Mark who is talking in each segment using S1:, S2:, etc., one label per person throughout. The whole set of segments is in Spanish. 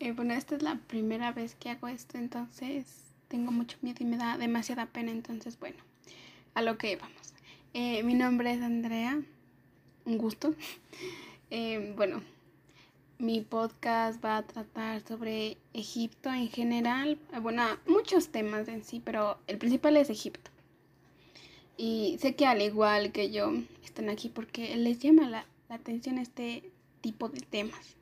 S1: Eh, bueno, esta es la primera vez que hago esto, entonces tengo mucho miedo y me da demasiada pena, entonces bueno, a lo que vamos. Eh, mi nombre es Andrea, un gusto. Eh, bueno, mi podcast va a tratar sobre Egipto en general, bueno, muchos temas en sí, pero el principal es Egipto. Y sé que al igual que yo están aquí porque les llama la, la atención este tipo de temas.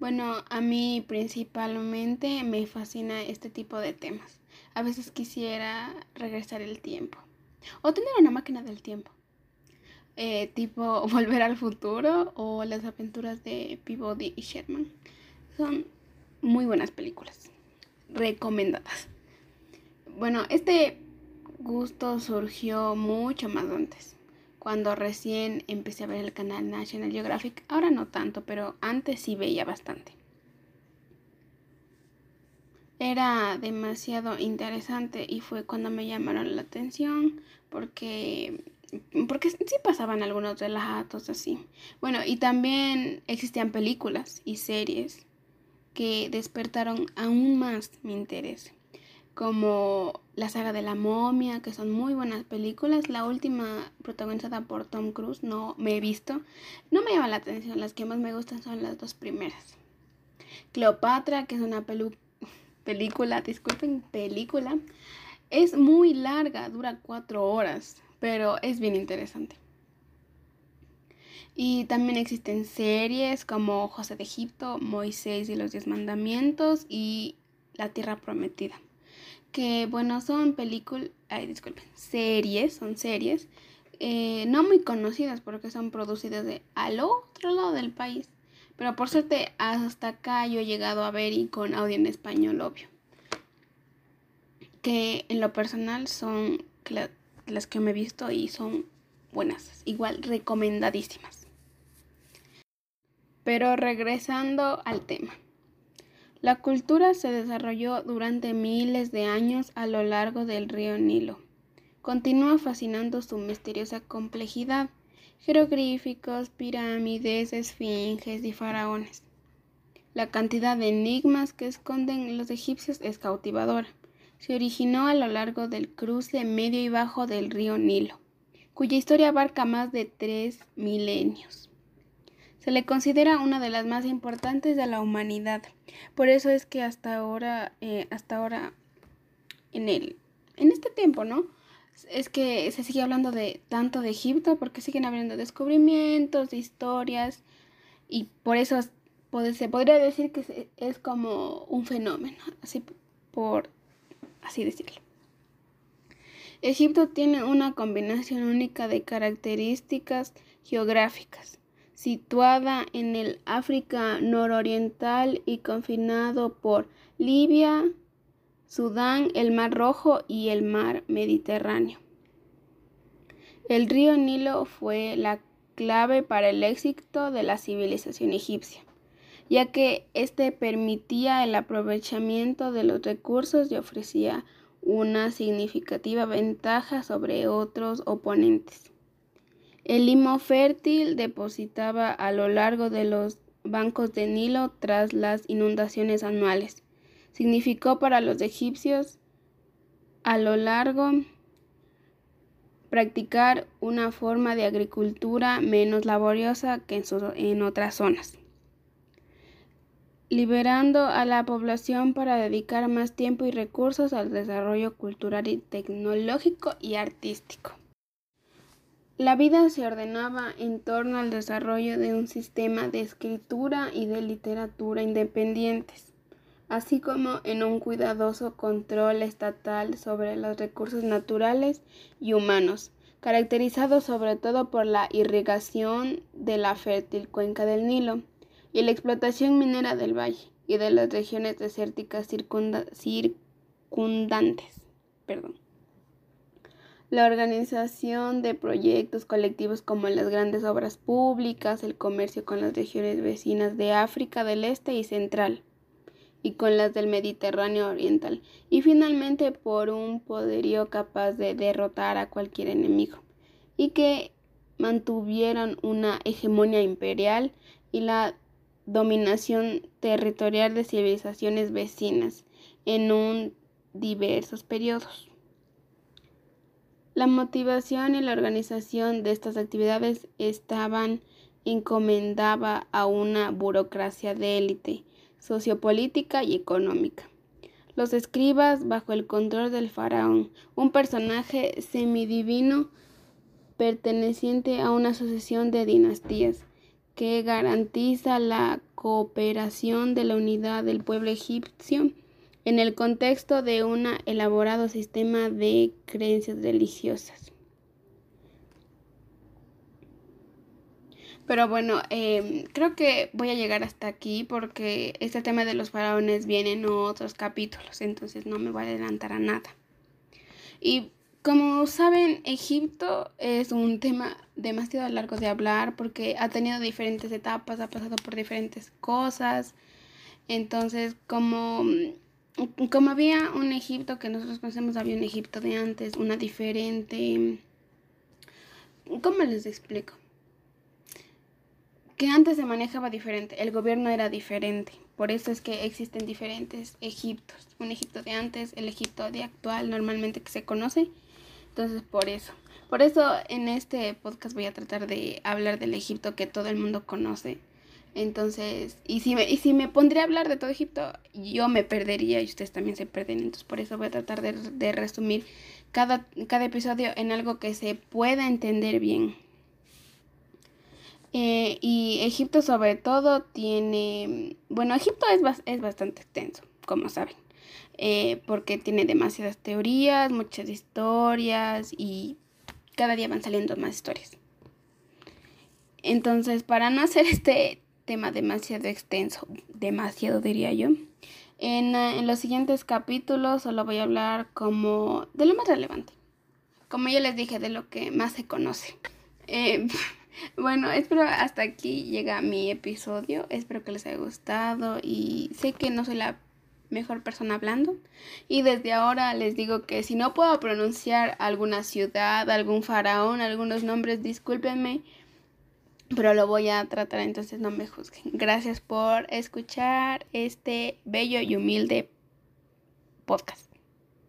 S1: Bueno, a mí principalmente me fascina este tipo de temas. A veces quisiera regresar el tiempo o tener una máquina del tiempo. Eh, tipo Volver al futuro o Las aventuras de Peabody y Sherman. Son muy buenas películas. Recomendadas. Bueno, este gusto surgió mucho más antes cuando recién empecé a ver el canal National Geographic. Ahora no tanto, pero antes sí veía bastante. Era demasiado interesante y fue cuando me llamaron la atención porque porque sí pasaban algunos relatos así. Bueno, y también existían películas y series que despertaron aún más mi interés como la saga de la momia, que son muy buenas películas. La última protagonizada por Tom Cruise no me he visto. No me llama la atención, las que más me gustan son las dos primeras. Cleopatra, que es una película, disculpen, película. Es muy larga, dura cuatro horas, pero es bien interesante. Y también existen series como José de Egipto, Moisés y los Diez Mandamientos y La Tierra Prometida que bueno, son películas, ay, disculpen, series, son series, eh, no muy conocidas porque son producidas de al otro lado del país. Pero por suerte hasta acá yo he llegado a ver y con audio en español, obvio. Que en lo personal son las que me he visto y son buenas, igual recomendadísimas. Pero regresando al tema. La cultura se desarrolló durante miles de años a lo largo del río Nilo. Continúa fascinando su misteriosa complejidad, jeroglíficos, pirámides, esfinges y faraones. La cantidad de enigmas que esconden los egipcios es cautivadora. Se originó a lo largo del cruce medio y bajo del río Nilo, cuya historia abarca más de tres milenios. Se le considera una de las más importantes de la humanidad. Por eso es que hasta ahora, eh, hasta ahora, en el, en este tiempo, ¿no? Es que se sigue hablando de tanto de Egipto porque siguen habiendo descubrimientos, historias y por eso se podría decir que es como un fenómeno, así por así decirlo. Egipto tiene una combinación única de características geográficas situada en el África nororiental y confinado por Libia, Sudán, el Mar Rojo y el Mar Mediterráneo. El río Nilo fue la clave para el éxito de la civilización egipcia, ya que éste permitía el aprovechamiento de los recursos y ofrecía una significativa ventaja sobre otros oponentes. El limo fértil depositaba a lo largo de los bancos de Nilo tras las inundaciones anuales. Significó para los egipcios a lo largo practicar una forma de agricultura menos laboriosa que en, en otras zonas, liberando a la población para dedicar más tiempo y recursos al desarrollo cultural y tecnológico y artístico. La vida se ordenaba en torno al desarrollo de un sistema de escritura y de literatura independientes, así como en un cuidadoso control estatal sobre los recursos naturales y humanos, caracterizado sobre todo por la irrigación de la fértil cuenca del Nilo y la explotación minera del valle y de las regiones desérticas circundantes. Perdón la organización de proyectos colectivos como las grandes obras públicas, el comercio con las regiones vecinas de África del Este y Central y con las del Mediterráneo Oriental, y finalmente por un poderío capaz de derrotar a cualquier enemigo, y que mantuvieron una hegemonía imperial y la dominación territorial de civilizaciones vecinas en un diversos periodos. La motivación y la organización de estas actividades estaban encomendaba a una burocracia de élite sociopolítica y económica. Los escribas bajo el control del faraón, un personaje semidivino perteneciente a una sucesión de dinastías que garantiza la cooperación de la unidad del pueblo egipcio en el contexto de un elaborado sistema de creencias religiosas. Pero bueno, em, creo que voy a llegar hasta aquí porque este tema de los faraones viene en otros capítulos, entonces no me voy a adelantar a nada. Y como saben, Egipto es un tema demasiado largo de hablar porque ha tenido diferentes etapas, ha pasado por diferentes cosas. Entonces, como como había un Egipto que nosotros conocemos, había un Egipto de antes, una diferente... ¿Cómo les explico? Que antes se manejaba diferente, el gobierno era diferente, por eso es que existen diferentes Egiptos. Un Egipto de antes, el Egipto de actual normalmente que se conoce, entonces por eso. Por eso en este podcast voy a tratar de hablar del Egipto que todo el mundo conoce, entonces, y si, me, y si me pondría a hablar de todo Egipto, yo me perdería y ustedes también se perden. Entonces, por eso voy a tratar de, resumir cada, cada, episodio en algo que se pueda entender bien. Eh, y Egipto sobre todo tiene, bueno, Egipto es, es bastante extenso, como saben, eh, porque tiene demasiadas teorías, muchas historias y cada día van saliendo más historias. Entonces, para no hacer este tema demasiado extenso, demasiado diría yo. En, eh, en, los siguientes capítulos solo voy a hablar como de lo más relevante. Como ya les dije, de lo que más se conoce. Eh, bueno, espero hasta aquí llega mi episodio. Espero que les haya gustado y sé que no soy la mejor persona hablando. Y desde ahora les digo que si no puedo pronunciar alguna ciudad, algún faraón, algunos nombres, discúlpenme pero lo voy a tratar, entonces no me juzguen. Gracias por escuchar este bello y humilde podcast.